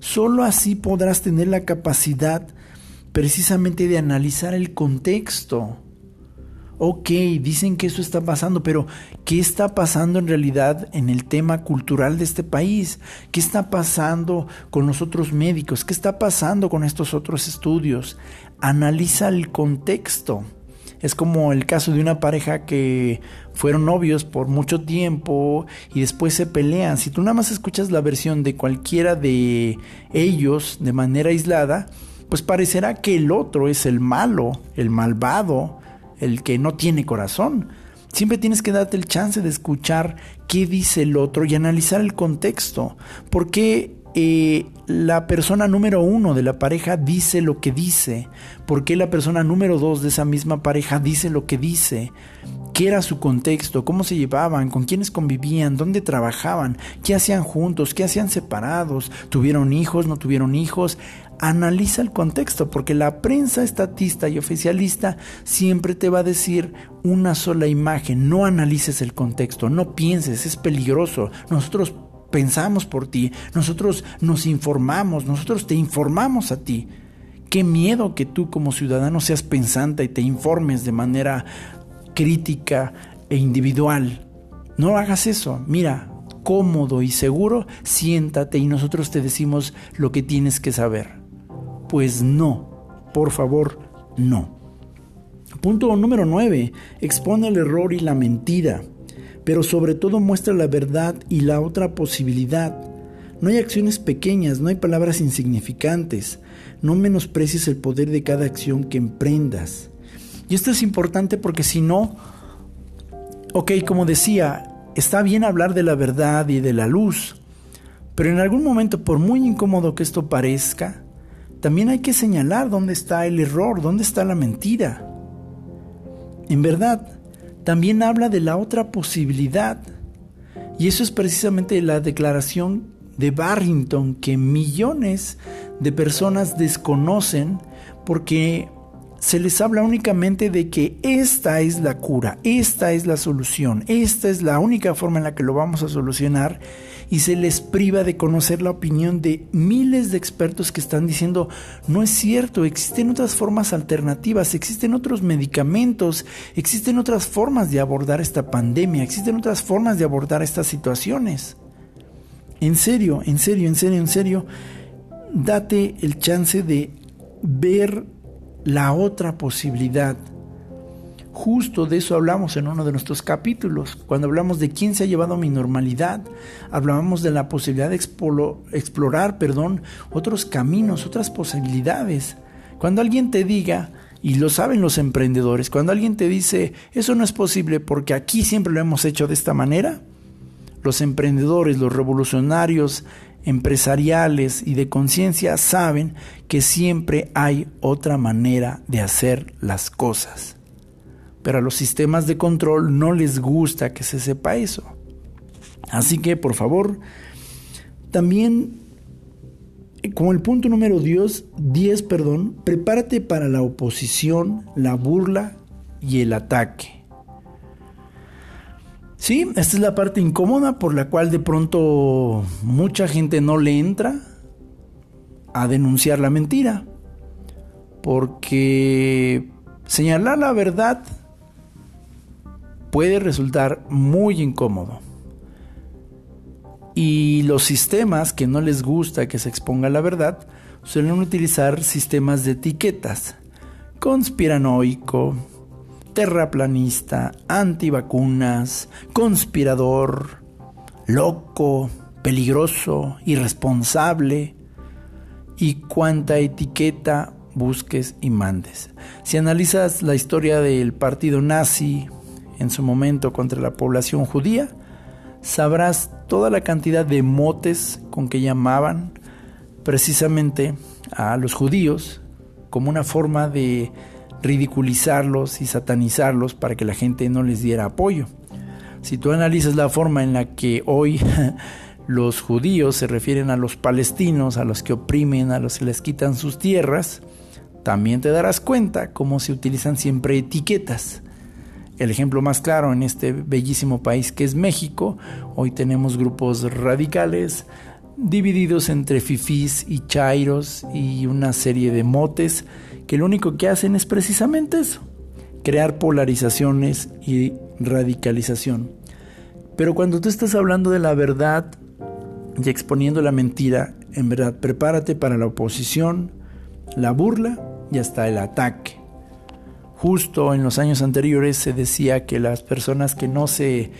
Solo así podrás tener la capacidad precisamente de analizar el contexto. Ok, dicen que eso está pasando, pero ¿qué está pasando en realidad en el tema cultural de este país? ¿Qué está pasando con los otros médicos? ¿Qué está pasando con estos otros estudios? Analiza el contexto. Es como el caso de una pareja que fueron novios por mucho tiempo y después se pelean. Si tú nada más escuchas la versión de cualquiera de ellos de manera aislada, pues parecerá que el otro es el malo, el malvado, el que no tiene corazón. Siempre tienes que darte el chance de escuchar qué dice el otro y analizar el contexto. ¿Por qué eh, la persona número uno de la pareja dice lo que dice? ¿Por qué la persona número dos de esa misma pareja dice lo que dice? ¿Qué era su contexto? ¿Cómo se llevaban? ¿Con quiénes convivían? ¿Dónde trabajaban? ¿Qué hacían juntos? ¿Qué hacían separados? ¿Tuvieron hijos? ¿No tuvieron hijos? Analiza el contexto, porque la prensa estatista y oficialista siempre te va a decir una sola imagen. No analices el contexto, no pienses, es peligroso. Nosotros pensamos por ti, nosotros nos informamos, nosotros te informamos a ti. Qué miedo que tú como ciudadano seas pensante y te informes de manera crítica e individual. No hagas eso. Mira, cómodo y seguro, siéntate y nosotros te decimos lo que tienes que saber. Pues no, por favor, no. Punto número 9. Expone el error y la mentira pero sobre todo muestra la verdad y la otra posibilidad. No hay acciones pequeñas, no hay palabras insignificantes. No menosprecies el poder de cada acción que emprendas. Y esto es importante porque si no, ok, como decía, está bien hablar de la verdad y de la luz, pero en algún momento, por muy incómodo que esto parezca, también hay que señalar dónde está el error, dónde está la mentira. En verdad, también habla de la otra posibilidad. Y eso es precisamente la declaración de Barrington que millones de personas desconocen porque se les habla únicamente de que esta es la cura, esta es la solución, esta es la única forma en la que lo vamos a solucionar y se les priva de conocer la opinión de miles de expertos que están diciendo no es cierto, existen otras formas alternativas, existen otros medicamentos, existen otras formas de abordar esta pandemia, existen otras formas de abordar estas situaciones. En serio, en serio, en serio, en serio, date el chance de ver la otra posibilidad. Justo de eso hablamos en uno de nuestros capítulos, cuando hablamos de quién se ha llevado mi normalidad, hablábamos de la posibilidad de explorar, perdón, otros caminos, otras posibilidades. Cuando alguien te diga, y lo saben los emprendedores, cuando alguien te dice, eso no es posible porque aquí siempre lo hemos hecho de esta manera, los emprendedores, los revolucionarios, empresariales y de conciencia saben que siempre hay otra manera de hacer las cosas. Pero a los sistemas de control no les gusta que se sepa eso. Así que, por favor, también como el punto número 10, 10, perdón, prepárate para la oposición, la burla y el ataque. Sí, esta es la parte incómoda por la cual de pronto mucha gente no le entra a denunciar la mentira. Porque señalar la verdad puede resultar muy incómodo. Y los sistemas que no les gusta que se exponga la verdad suelen utilizar sistemas de etiquetas. Conspiranoico, terraplanista, antivacunas, conspirador, loco, peligroso, irresponsable y cuánta etiqueta busques y mandes. Si analizas la historia del partido nazi en su momento contra la población judía, sabrás toda la cantidad de motes con que llamaban precisamente a los judíos como una forma de ridiculizarlos y satanizarlos para que la gente no les diera apoyo. Si tú analizas la forma en la que hoy los judíos se refieren a los palestinos, a los que oprimen, a los que les quitan sus tierras, también te darás cuenta cómo se utilizan siempre etiquetas. El ejemplo más claro en este bellísimo país que es México, hoy tenemos grupos radicales divididos entre fifís y chairos y una serie de motes que lo único que hacen es precisamente eso, crear polarizaciones y radicalización. Pero cuando tú estás hablando de la verdad y exponiendo la mentira, en verdad, prepárate para la oposición, la burla y hasta el ataque. Justo en los años anteriores se decía que las personas que no se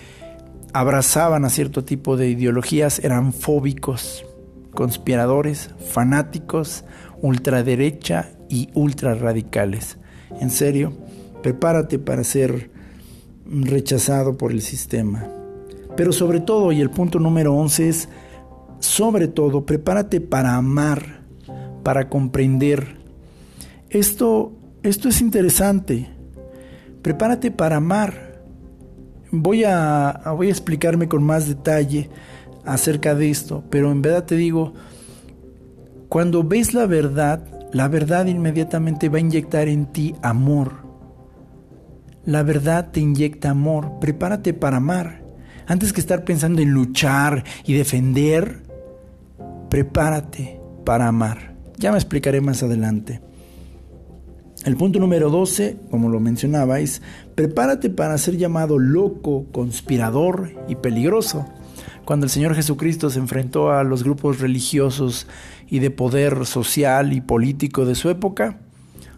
abrazaban a cierto tipo de ideologías eran fóbicos, conspiradores, fanáticos, ultraderecha y ultra radicales. En serio, prepárate para ser rechazado por el sistema. Pero sobre todo, y el punto número 11 es, sobre todo, prepárate para amar, para comprender. Esto, esto es interesante. Prepárate para amar. Voy a, voy a explicarme con más detalle acerca de esto, pero en verdad te digo, cuando ves la verdad, la verdad inmediatamente va a inyectar en ti amor. La verdad te inyecta amor. Prepárate para amar. Antes que estar pensando en luchar y defender, prepárate para amar. Ya me explicaré más adelante. El punto número 12, como lo mencionaba, es prepárate para ser llamado loco, conspirador y peligroso. Cuando el Señor Jesucristo se enfrentó a los grupos religiosos y de poder social y político de su época,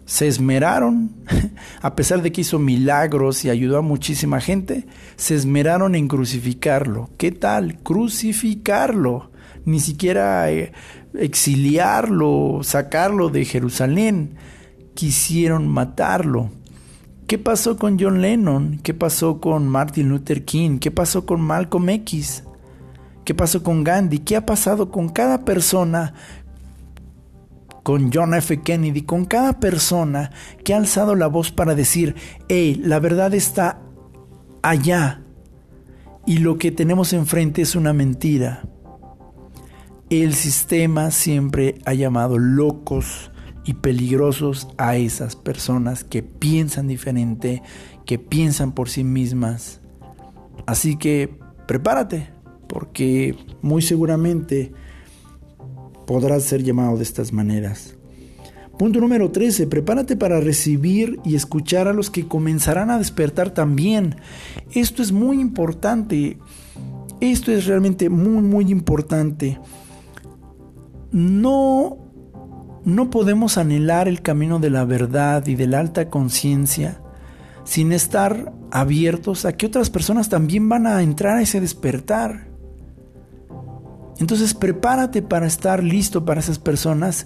se esmeraron, a pesar de que hizo milagros y ayudó a muchísima gente, se esmeraron en crucificarlo. ¿Qué tal? Crucificarlo. Ni siquiera eh, exiliarlo, sacarlo de Jerusalén. Quisieron matarlo. ¿Qué pasó con John Lennon? ¿Qué pasó con Martin Luther King? ¿Qué pasó con Malcolm X? ¿Qué pasó con Gandhi? ¿Qué ha pasado con cada persona con John F. Kennedy, con cada persona que ha alzado la voz para decir, hey, la verdad está allá y lo que tenemos enfrente es una mentira. el sistema siempre ha llamado locos y peligrosos a esas personas que piensan diferente, que piensan por sí mismas. Así que prepárate, porque muy seguramente podrás ser llamado de estas maneras. Punto número 13. Prepárate para recibir y escuchar a los que comenzarán a despertar también. Esto es muy importante. Esto es realmente muy, muy importante. No, no podemos anhelar el camino de la verdad y de la alta conciencia sin estar abiertos a que otras personas también van a entrar a ese despertar. Entonces prepárate para estar listo para esas personas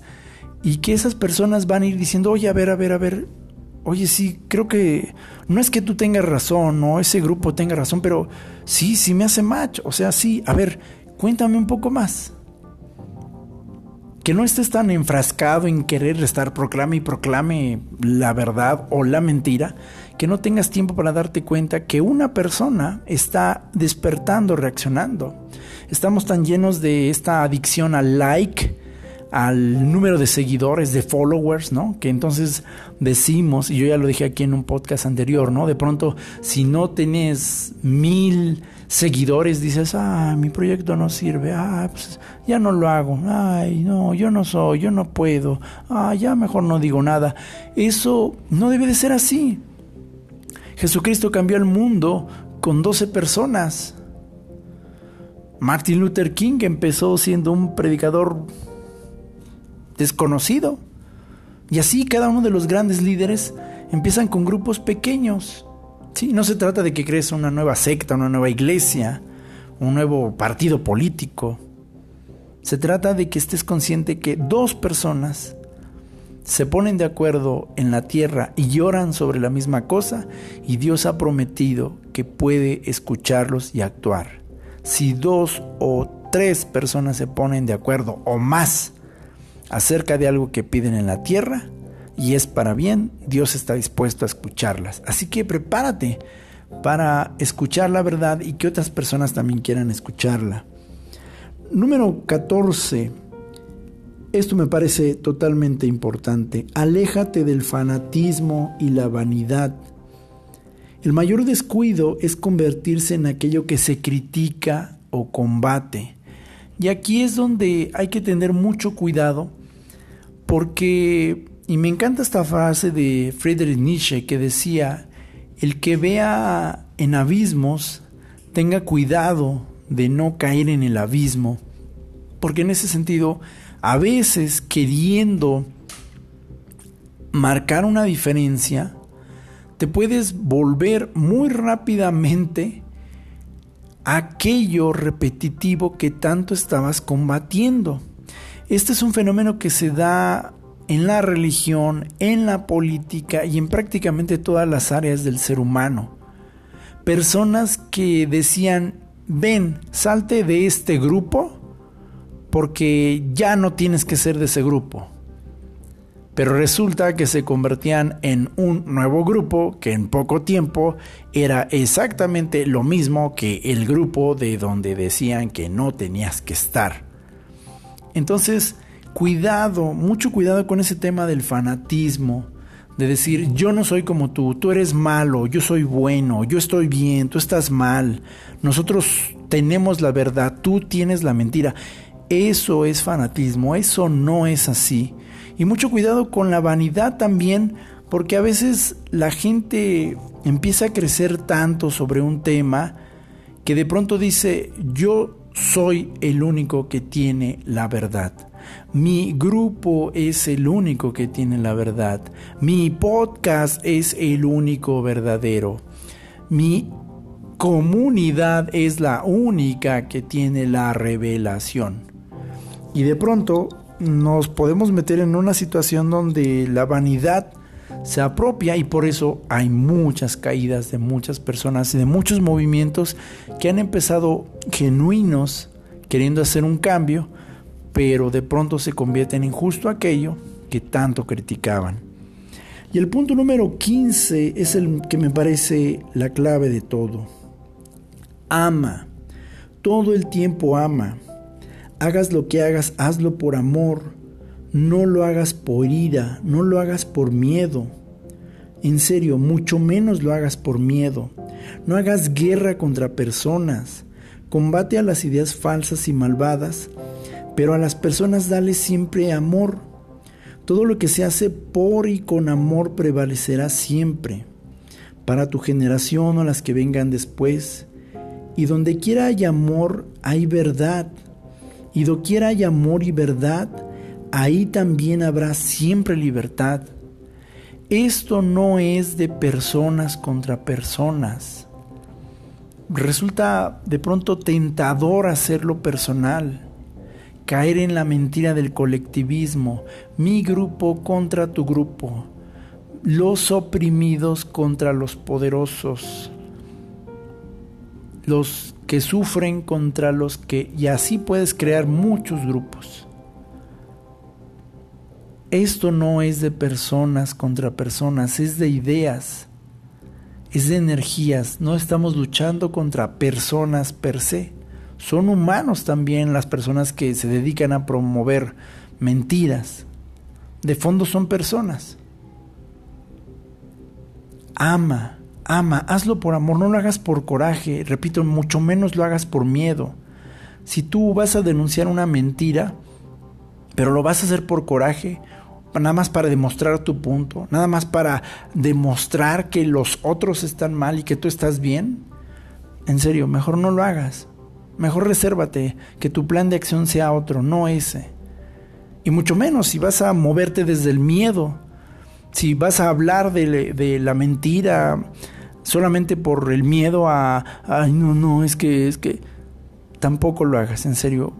y que esas personas van a ir diciendo, oye, a ver, a ver, a ver, oye, sí, creo que no es que tú tengas razón o ese grupo tenga razón, pero sí, sí me hace match, o sea, sí, a ver, cuéntame un poco más. Que no estés tan enfrascado en querer estar proclame y proclame la verdad o la mentira, que no tengas tiempo para darte cuenta que una persona está despertando, reaccionando. Estamos tan llenos de esta adicción al like, al número de seguidores, de followers, ¿no? Que entonces decimos, y yo ya lo dije aquí en un podcast anterior, ¿no? De pronto, si no tenés mil seguidores, dices, ah, mi proyecto no sirve, ah, pues ya no lo hago, ay, no, yo no soy, yo no puedo, ah, ya mejor no digo nada. Eso no debe de ser así. Jesucristo cambió el mundo con 12 personas. Martin Luther King empezó siendo un predicador desconocido. Y así cada uno de los grandes líderes empiezan con grupos pequeños. Sí, no se trata de que crees una nueva secta, una nueva iglesia, un nuevo partido político. Se trata de que estés consciente que dos personas se ponen de acuerdo en la tierra y lloran sobre la misma cosa y Dios ha prometido que puede escucharlos y actuar. Si dos o tres personas se ponen de acuerdo o más acerca de algo que piden en la tierra y es para bien, Dios está dispuesto a escucharlas. Así que prepárate para escuchar la verdad y que otras personas también quieran escucharla. Número 14. Esto me parece totalmente importante. Aléjate del fanatismo y la vanidad. El mayor descuido es convertirse en aquello que se critica o combate. Y aquí es donde hay que tener mucho cuidado porque, y me encanta esta frase de Friedrich Nietzsche que decía, el que vea en abismos, tenga cuidado de no caer en el abismo, porque en ese sentido, a veces queriendo marcar una diferencia, te puedes volver muy rápidamente aquello repetitivo que tanto estabas combatiendo. Este es un fenómeno que se da en la religión, en la política y en prácticamente todas las áreas del ser humano. Personas que decían, ven, salte de este grupo porque ya no tienes que ser de ese grupo. Pero resulta que se convertían en un nuevo grupo que en poco tiempo era exactamente lo mismo que el grupo de donde decían que no tenías que estar. Entonces, cuidado, mucho cuidado con ese tema del fanatismo, de decir yo no soy como tú, tú eres malo, yo soy bueno, yo estoy bien, tú estás mal, nosotros tenemos la verdad, tú tienes la mentira. Eso es fanatismo, eso no es así. Y mucho cuidado con la vanidad también, porque a veces la gente empieza a crecer tanto sobre un tema que de pronto dice, yo soy el único que tiene la verdad. Mi grupo es el único que tiene la verdad. Mi podcast es el único verdadero. Mi comunidad es la única que tiene la revelación. Y de pronto nos podemos meter en una situación donde la vanidad se apropia y por eso hay muchas caídas de muchas personas y de muchos movimientos que han empezado genuinos queriendo hacer un cambio, pero de pronto se convierten en justo aquello que tanto criticaban. Y el punto número 15 es el que me parece la clave de todo. Ama, todo el tiempo ama Hagas lo que hagas, hazlo por amor. No lo hagas por ira, no lo hagas por miedo. En serio, mucho menos lo hagas por miedo. No hagas guerra contra personas. Combate a las ideas falsas y malvadas, pero a las personas dale siempre amor. Todo lo que se hace por y con amor prevalecerá siempre, para tu generación o las que vengan después. Y donde quiera hay amor, hay verdad. Y doquiera hay amor y verdad, ahí también habrá siempre libertad. Esto no es de personas contra personas. Resulta de pronto tentador hacerlo personal, caer en la mentira del colectivismo, mi grupo contra tu grupo, los oprimidos contra los poderosos, los que sufren contra los que, y así puedes crear muchos grupos. Esto no es de personas contra personas, es de ideas, es de energías. No estamos luchando contra personas per se. Son humanos también las personas que se dedican a promover mentiras. De fondo son personas. Ama, ama, hazlo por amor, no lo hagas por coraje, repito, mucho menos lo hagas por miedo. Si tú vas a denunciar una mentira, pero lo vas a hacer por coraje, nada más para demostrar tu punto, nada más para demostrar que los otros están mal y que tú estás bien, en serio, mejor no lo hagas. Mejor resérvate, que tu plan de acción sea otro, no ese. Y mucho menos si vas a moverte desde el miedo, si vas a hablar de, la mentira solamente por el miedo a, ay, no, no, es que, es que, tampoco lo hagas, en serio.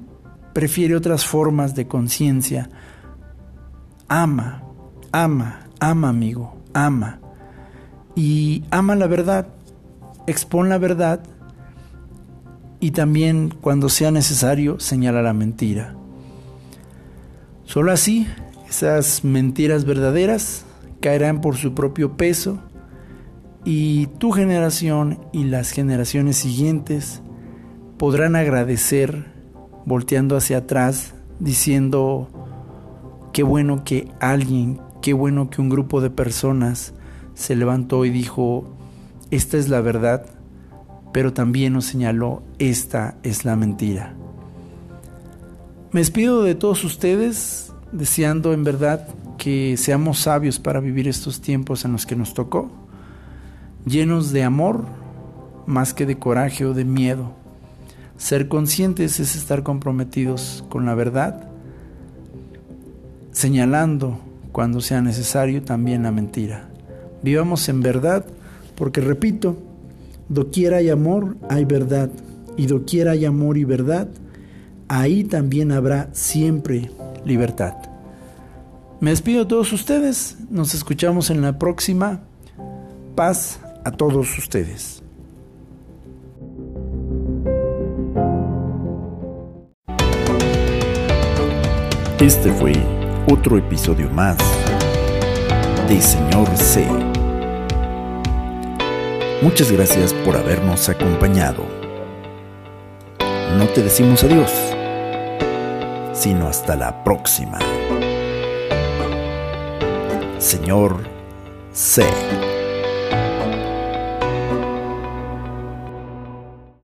Prefiere otras formas de conciencia. Ama, ama, ama, amigo, ama. Y ama la verdad, expon la verdad y también, cuando sea necesario, señala la mentira. Solo así, esas mentiras verdaderas caerán por su propio peso y tu generación y las generaciones siguientes podrán agradecer volteando hacia atrás diciendo qué bueno que alguien, qué bueno que un grupo de personas se levantó y dijo, esta es la verdad, pero también nos señaló, esta es la mentira. Me despido de todos ustedes deseando en verdad que seamos sabios para vivir estos tiempos en los que nos tocó, llenos de amor más que de coraje o de miedo. Ser conscientes es estar comprometidos con la verdad, señalando cuando sea necesario también la mentira. Vivamos en verdad, porque repito, doquiera hay amor, hay verdad, y doquiera hay amor y verdad, ahí también habrá siempre libertad. Me despido de todos ustedes. Nos escuchamos en la próxima. Paz a todos ustedes. Este fue otro episodio más de Señor C. Muchas gracias por habernos acompañado. No te decimos adiós, sino hasta la próxima. Señor C.